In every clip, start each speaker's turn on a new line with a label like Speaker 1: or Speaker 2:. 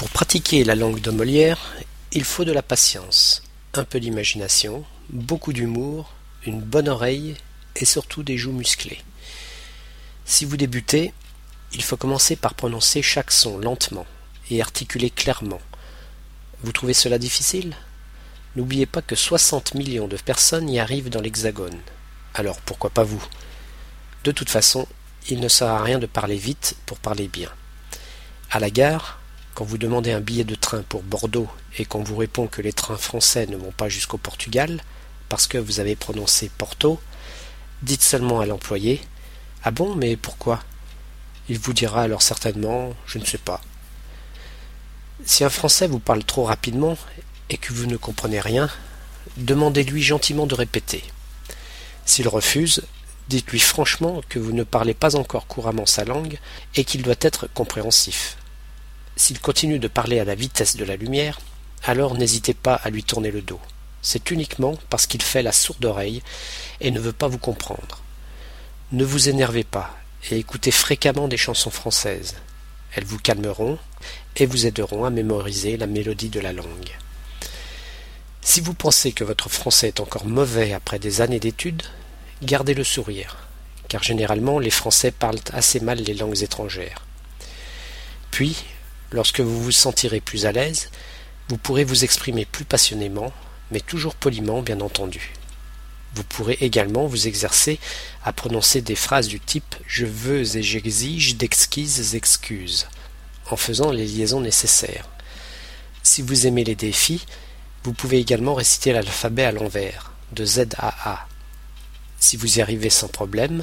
Speaker 1: Pour pratiquer la langue de Molière, il faut de la patience, un peu d'imagination, beaucoup d'humour, une bonne oreille et surtout des joues musclées. Si vous débutez, il faut commencer par prononcer chaque son lentement et articuler clairement. Vous trouvez cela difficile? N'oubliez pas que 60 millions de personnes y arrivent dans l'Hexagone. Alors pourquoi pas vous? De toute façon, il ne sert à rien de parler vite pour parler bien. À la gare, quand vous demandez un billet de train pour Bordeaux et qu'on vous répond que les trains français ne vont pas jusqu'au Portugal, parce que vous avez prononcé Porto, dites seulement à l'employé Ah bon, mais pourquoi? Il vous dira alors certainement Je ne sais pas. Si un Français vous parle trop rapidement et que vous ne comprenez rien, demandez-lui gentiment de répéter. S'il refuse, dites-lui franchement que vous ne parlez pas encore couramment sa langue et qu'il doit être compréhensif. S'il continue de parler à la vitesse de la lumière, alors n'hésitez pas à lui tourner le dos. C'est uniquement parce qu'il fait la sourde oreille et ne veut pas vous comprendre. Ne vous énervez pas et écoutez fréquemment des chansons françaises. Elles vous calmeront et vous aideront à mémoriser la mélodie de la langue. Si vous pensez que votre français est encore mauvais après des années d'études, gardez le sourire, car généralement les Français parlent assez mal les langues étrangères. Puis, lorsque vous vous sentirez plus à l'aise, vous pourrez vous exprimer plus passionnément, mais toujours poliment bien entendu. Vous pourrez également vous exercer à prononcer des phrases du type Je veux et j'exige d'exquises excuses, en faisant les liaisons nécessaires. Si vous aimez les défis, vous pouvez également réciter l'alphabet à l'envers, de Z à A. Si vous y arrivez sans problème,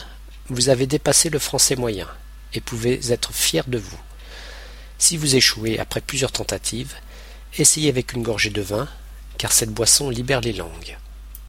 Speaker 1: vous avez dépassé le français moyen, et pouvez être fier de vous. Si vous échouez après plusieurs tentatives, essayez avec une gorgée de vin, car cette boisson libère les langues.